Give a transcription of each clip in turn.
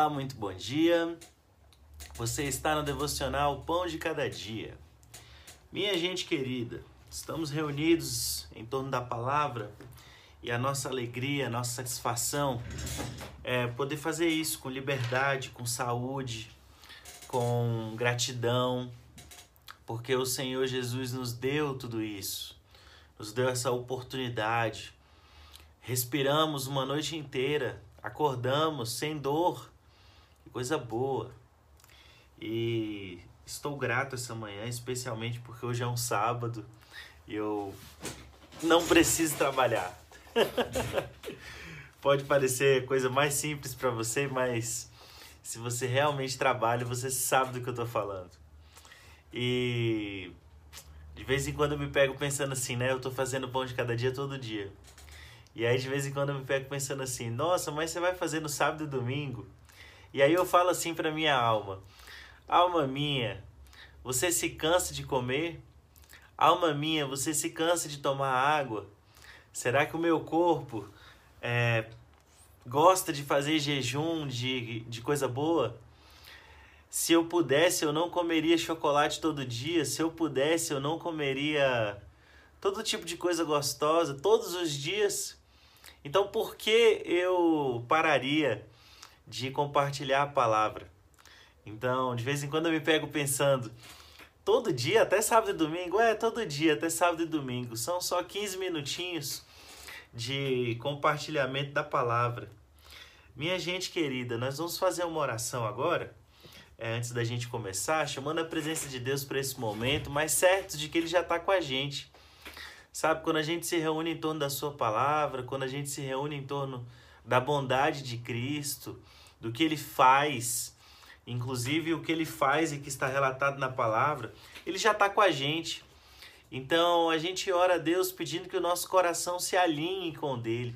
Olá, muito bom dia. Você está no devocional Pão de Cada Dia. Minha gente querida, estamos reunidos em torno da palavra e a nossa alegria, a nossa satisfação é poder fazer isso com liberdade, com saúde, com gratidão, porque o Senhor Jesus nos deu tudo isso, nos deu essa oportunidade. Respiramos uma noite inteira acordamos sem dor, que coisa boa. E estou grato essa manhã, especialmente porque hoje é um sábado e eu não preciso trabalhar. Pode parecer coisa mais simples para você, mas se você realmente trabalha, você sabe do que eu estou falando. E de vez em quando eu me pego pensando assim, né? Eu estou fazendo pão de cada dia todo dia. E aí de vez em quando eu me pego pensando assim, nossa, mas você vai fazer no sábado e domingo? E aí eu falo assim para minha alma: Alma minha, você se cansa de comer? Alma minha, você se cansa de tomar água? Será que o meu corpo é, gosta de fazer jejum de, de coisa boa? Se eu pudesse, eu não comeria chocolate todo dia. Se eu pudesse, eu não comeria todo tipo de coisa gostosa todos os dias. Então, por que eu pararia de compartilhar a palavra? Então, de vez em quando eu me pego pensando, todo dia, até sábado e domingo, é, todo dia, até sábado e domingo, são só 15 minutinhos de compartilhamento da palavra. Minha gente querida, nós vamos fazer uma oração agora, é, antes da gente começar, chamando a presença de Deus para esse momento, mas certos de que Ele já está com a gente. Sabe, quando a gente se reúne em torno da Sua palavra, quando a gente se reúne em torno da bondade de Cristo, do que Ele faz, inclusive o que Ele faz e que está relatado na palavra, Ele já está com a gente. Então a gente ora a Deus pedindo que o nosso coração se alinhe com o dele,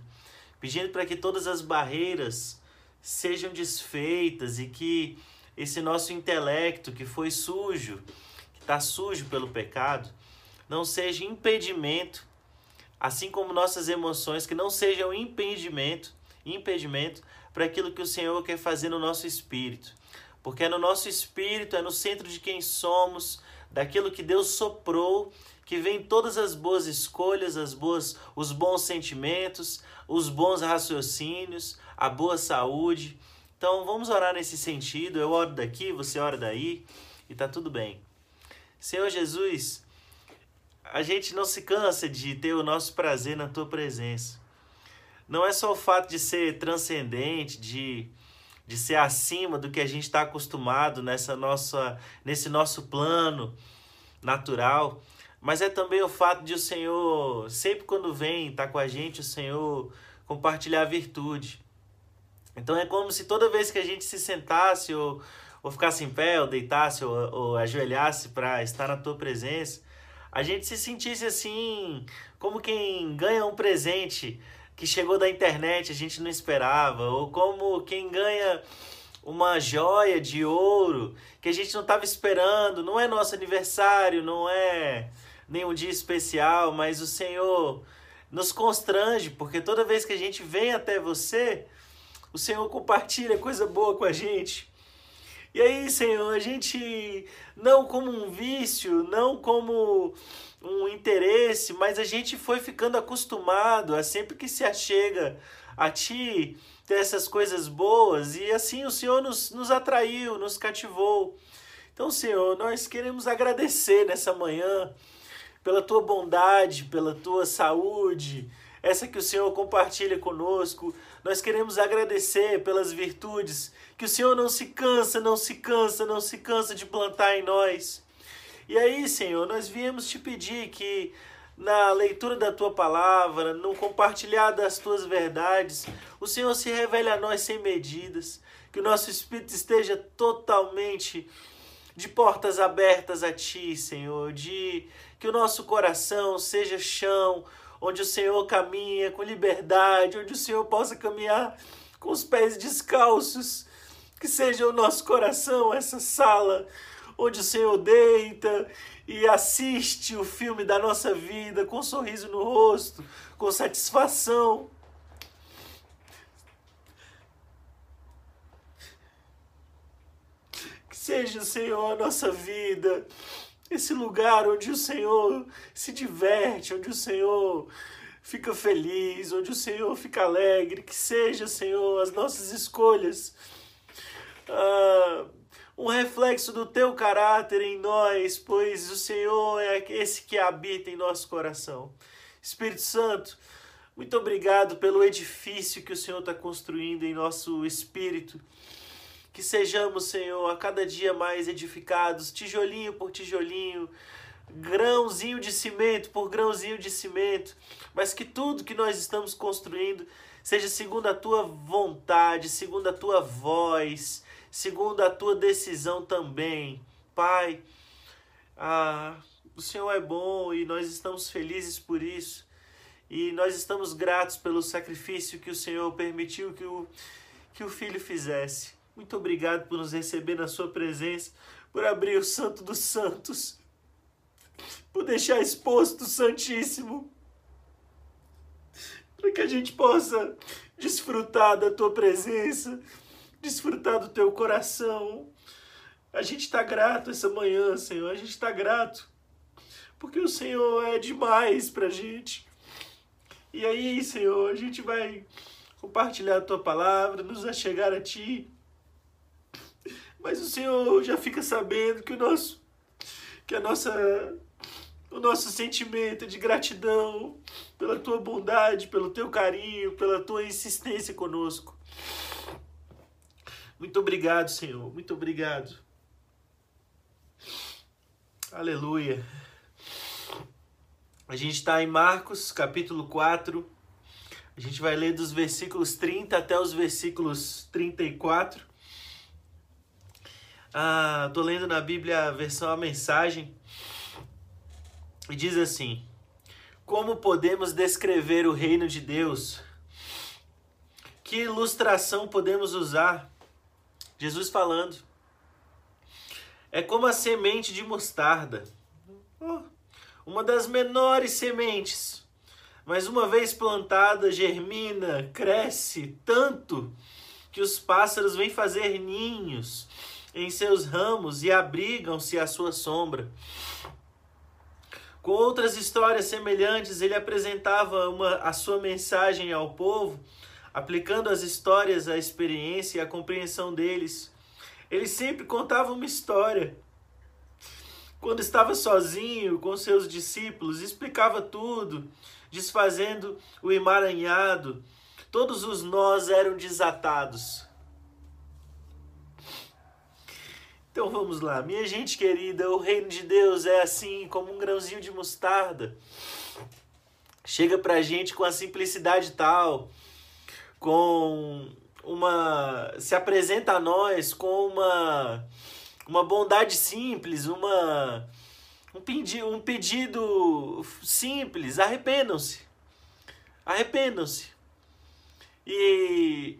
pedindo para que todas as barreiras sejam desfeitas e que esse nosso intelecto que foi sujo, que está sujo pelo pecado, não seja impedimento, assim como nossas emoções, que não sejam impedimento, impedimento para aquilo que o Senhor quer fazer no nosso espírito. Porque é no nosso espírito, é no centro de quem somos, daquilo que Deus soprou, que vem todas as boas escolhas, as boas, os bons sentimentos, os bons raciocínios, a boa saúde. Então vamos orar nesse sentido. Eu oro daqui, você ora daí e tá tudo bem. Senhor Jesus, a gente não se cansa de ter o nosso prazer na tua presença. Não é só o fato de ser transcendente, de, de ser acima do que a gente está acostumado nessa nossa, nesse nosso plano natural, mas é também o fato de o Senhor, sempre quando vem estar tá com a gente, o Senhor compartilhar a virtude. Então é como se toda vez que a gente se sentasse ou, ou ficasse em pé, ou deitasse, ou, ou ajoelhasse para estar na tua presença, a gente se sentisse assim, como quem ganha um presente que chegou da internet, a gente não esperava, ou como quem ganha uma joia de ouro que a gente não estava esperando, não é nosso aniversário, não é nenhum dia especial, mas o Senhor nos constrange, porque toda vez que a gente vem até você, o Senhor compartilha coisa boa com a gente. E aí, Senhor, a gente, não como um vício, não como um interesse, mas a gente foi ficando acostumado a sempre que se achega a Ti ter essas coisas boas, e assim o Senhor nos, nos atraiu, nos cativou. Então, Senhor, nós queremos agradecer nessa manhã pela Tua bondade, pela Tua saúde, essa que o Senhor compartilha conosco. Nós queremos agradecer pelas virtudes que o Senhor não se cansa, não se cansa, não se cansa de plantar em nós. E aí, Senhor, nós viemos te pedir que na leitura da tua palavra, no compartilhar das tuas verdades, o Senhor se revele a nós sem medidas, que o nosso espírito esteja totalmente de portas abertas a ti, Senhor, de que o nosso coração seja chão onde o Senhor caminha com liberdade, onde o Senhor possa caminhar com os pés descalços. Que seja o nosso coração essa sala onde o Senhor deita e assiste o filme da nossa vida com um sorriso no rosto, com satisfação. seja, Senhor, a nossa vida esse lugar onde o Senhor se diverte, onde o Senhor fica feliz, onde o Senhor fica alegre, que seja, Senhor, as nossas escolhas. Ah, um reflexo do teu caráter em nós, pois o Senhor é esse que habita em nosso coração. Espírito Santo, muito obrigado pelo edifício que o Senhor está construindo em nosso espírito. Que sejamos, Senhor, a cada dia mais edificados, tijolinho por tijolinho, grãozinho de cimento por grãozinho de cimento, mas que tudo que nós estamos construindo seja segundo a tua vontade, segundo a tua voz, segundo a tua decisão também. Pai, ah, o Senhor é bom e nós estamos felizes por isso. E nós estamos gratos pelo sacrifício que o Senhor permitiu que o, que o Filho fizesse. Muito obrigado por nos receber na Sua presença, por abrir o Santo dos Santos, por deixar exposto o Santíssimo, para que a gente possa desfrutar da Tua presença desfrutar do teu coração. A gente está grato essa manhã, Senhor. A gente está grato. Porque o Senhor é demais para a gente. E aí, Senhor, a gente vai compartilhar a tua palavra, nos achegar a ti. Mas o Senhor já fica sabendo que o nosso que a nossa o nosso sentimento de gratidão pela tua bondade, pelo teu carinho, pela tua insistência conosco. Muito obrigado, Senhor. Muito obrigado. Aleluia. A gente está em Marcos, capítulo 4. A gente vai ler dos versículos 30 até os versículos 34. Ah, tô lendo na Bíblia a versão a mensagem. E diz assim: Como podemos descrever o reino de Deus? Que ilustração podemos usar? Jesus falando. É como a semente de mostarda. Oh, uma das menores sementes. Mas uma vez plantada, germina, cresce tanto que os pássaros vêm fazer ninhos em seus ramos e abrigam-se à sua sombra. Com outras histórias semelhantes, ele apresentava uma, a sua mensagem ao povo aplicando as histórias à experiência e à compreensão deles. Ele sempre contava uma história. Quando estava sozinho com seus discípulos, explicava tudo, desfazendo o emaranhado. Todos os nós eram desatados. Então vamos lá, minha gente querida, o reino de Deus é assim como um grãozinho de mostarda. Chega pra gente com a simplicidade tal com uma se apresenta a nós com uma uma bondade simples, uma um pedido, um pedido simples, arrependam-se. Arrependam-se. E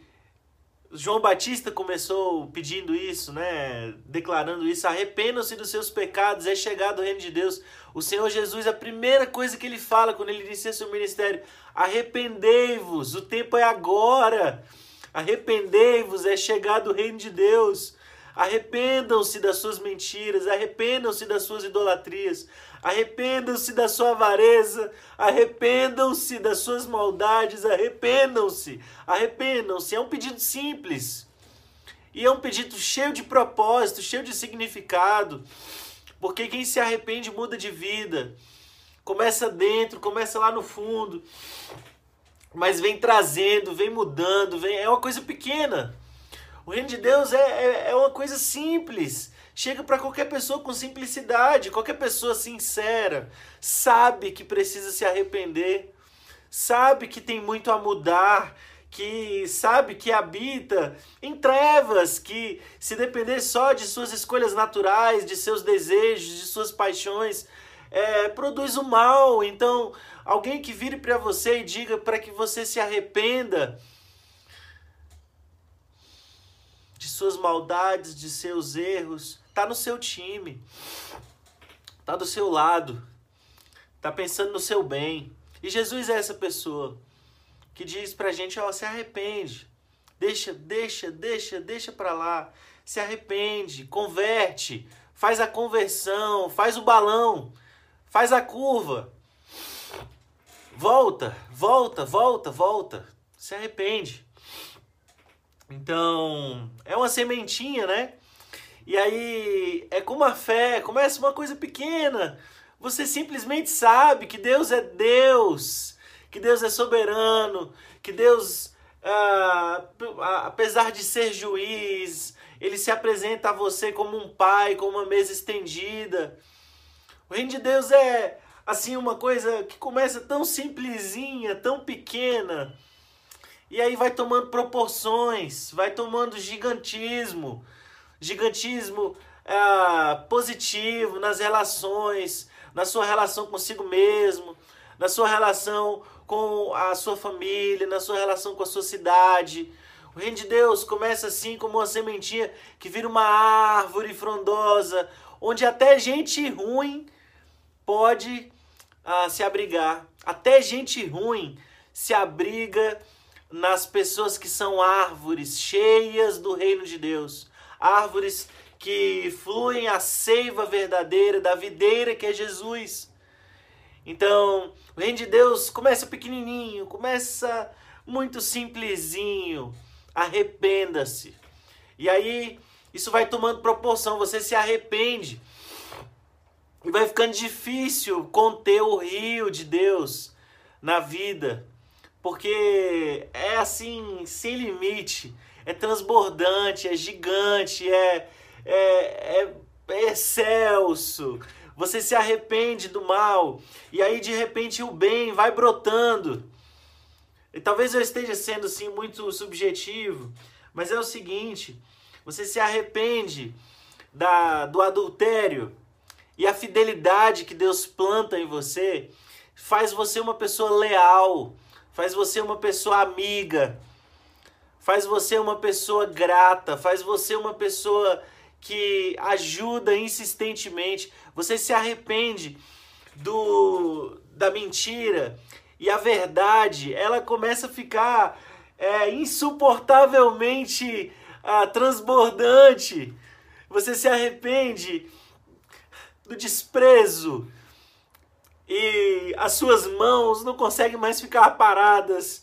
João Batista começou pedindo isso, né? Declarando isso: arrependam-se dos seus pecados, é chegado o reino de Deus. O Senhor Jesus, a primeira coisa que ele fala quando ele inicia seu ministério: arrependei-vos, o tempo é agora. Arrependei-vos, é chegado o reino de Deus. Arrependam-se das suas mentiras, arrependam-se das suas idolatrias, arrependam-se da sua avareza, arrependam-se das suas maldades, arrependam-se, arrependam-se. É um pedido simples e é um pedido cheio de propósito, cheio de significado, porque quem se arrepende muda de vida. Começa dentro, começa lá no fundo, mas vem trazendo, vem mudando, vem, é uma coisa pequena o reino de Deus é, é, é uma coisa simples. Chega para qualquer pessoa com simplicidade, qualquer pessoa sincera, sabe que precisa se arrepender, sabe que tem muito a mudar, que sabe que habita em trevas, que se depender só de suas escolhas naturais, de seus desejos, de suas paixões, é, produz o mal. Então, alguém que vire para você e diga para que você se arrependa, de suas maldades, de seus erros, tá no seu time. Tá do seu lado. Tá pensando no seu bem. E Jesus é essa pessoa que diz pra gente, ó, se arrepende. Deixa, deixa, deixa, deixa pra lá. se arrepende, converte, faz a conversão, faz o balão, faz a curva. Volta, volta, volta, volta. Se arrepende. Então, é uma sementinha, né? E aí é como a fé, começa uma coisa pequena. Você simplesmente sabe que Deus é Deus, que Deus é soberano, que Deus, ah, apesar de ser juiz, ele se apresenta a você como um pai, com uma mesa estendida. O reino de Deus é assim uma coisa que começa tão simplesinha, tão pequena, e aí vai tomando proporções, vai tomando gigantismo, gigantismo é, positivo nas relações, na sua relação consigo mesmo, na sua relação com a sua família, na sua relação com a sua cidade. O reino de Deus começa assim como uma sementinha que vira uma árvore frondosa, onde até gente ruim pode ah, se abrigar. Até gente ruim se abriga nas pessoas que são árvores cheias do reino de Deus, árvores que fluem a seiva verdadeira da videira que é Jesus. Então, o reino de Deus começa pequenininho, começa muito simplesinho. Arrependa-se. E aí, isso vai tomando proporção, você se arrepende. E vai ficando difícil conter o rio de Deus na vida porque é assim, sem limite, é transbordante, é gigante, é, é, é, é excelso. Você se arrepende do mal e aí de repente o bem vai brotando. E talvez eu esteja sendo assim muito subjetivo, mas é o seguinte: você se arrepende da, do adultério e a fidelidade que Deus planta em você faz você uma pessoa leal, faz você uma pessoa amiga, faz você uma pessoa grata, faz você uma pessoa que ajuda insistentemente. Você se arrepende do da mentira e a verdade, ela começa a ficar é, insuportavelmente ah, transbordante. Você se arrepende do desprezo, e as suas mãos não conseguem mais ficar paradas,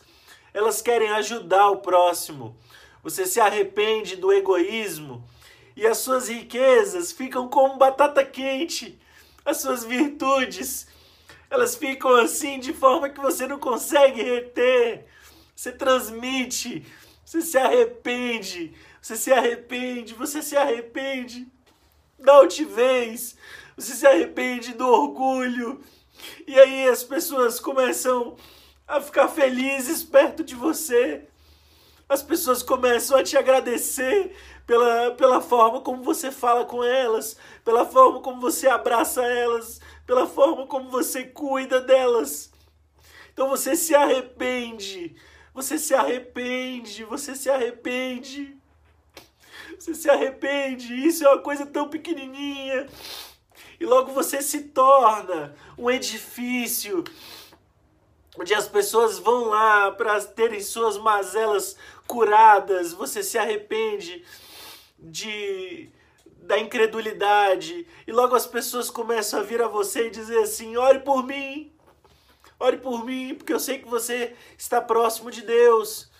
elas querem ajudar o próximo. Você se arrepende do egoísmo e as suas riquezas ficam como batata quente. As suas virtudes, elas ficam assim de forma que você não consegue reter. Você transmite, você se arrepende, você se arrepende, você se arrepende da altivez, você se arrepende do orgulho, e aí as pessoas começam a ficar felizes perto de você. As pessoas começam a te agradecer pela, pela forma como você fala com elas, pela forma como você abraça elas, pela forma como você cuida delas. Então você se arrepende, você se arrepende, você se arrepende. Você se arrepende, isso é uma coisa tão pequenininha e logo você se torna um edifício onde as pessoas vão lá para terem suas mazelas curadas, você se arrepende de da incredulidade e logo as pessoas começam a vir a você e dizer assim: "Ore por mim. Ore por mim, porque eu sei que você está próximo de Deus."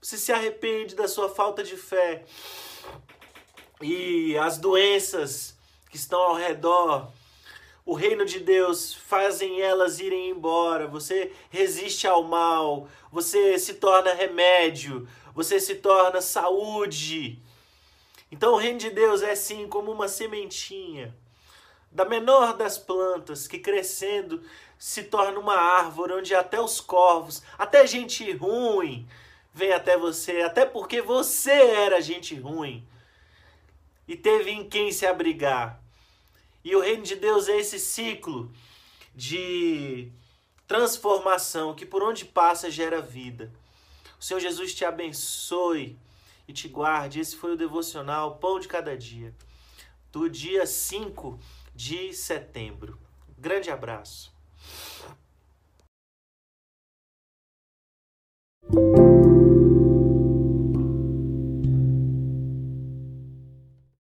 Você se arrepende da sua falta de fé. E as doenças que estão ao redor, o reino de Deus, fazem elas irem embora. Você resiste ao mal, você se torna remédio, você se torna saúde. Então o reino de Deus é assim como uma sementinha da menor das plantas que crescendo se torna uma árvore onde até os corvos, até gente ruim vem até você, até porque você era gente ruim e teve em quem se abrigar. E o reino de Deus é esse ciclo de transformação que por onde passa gera vida. O Senhor Jesus te abençoe e te guarde. Esse foi o devocional Pão de Cada Dia, do dia 5 de setembro. Grande abraço.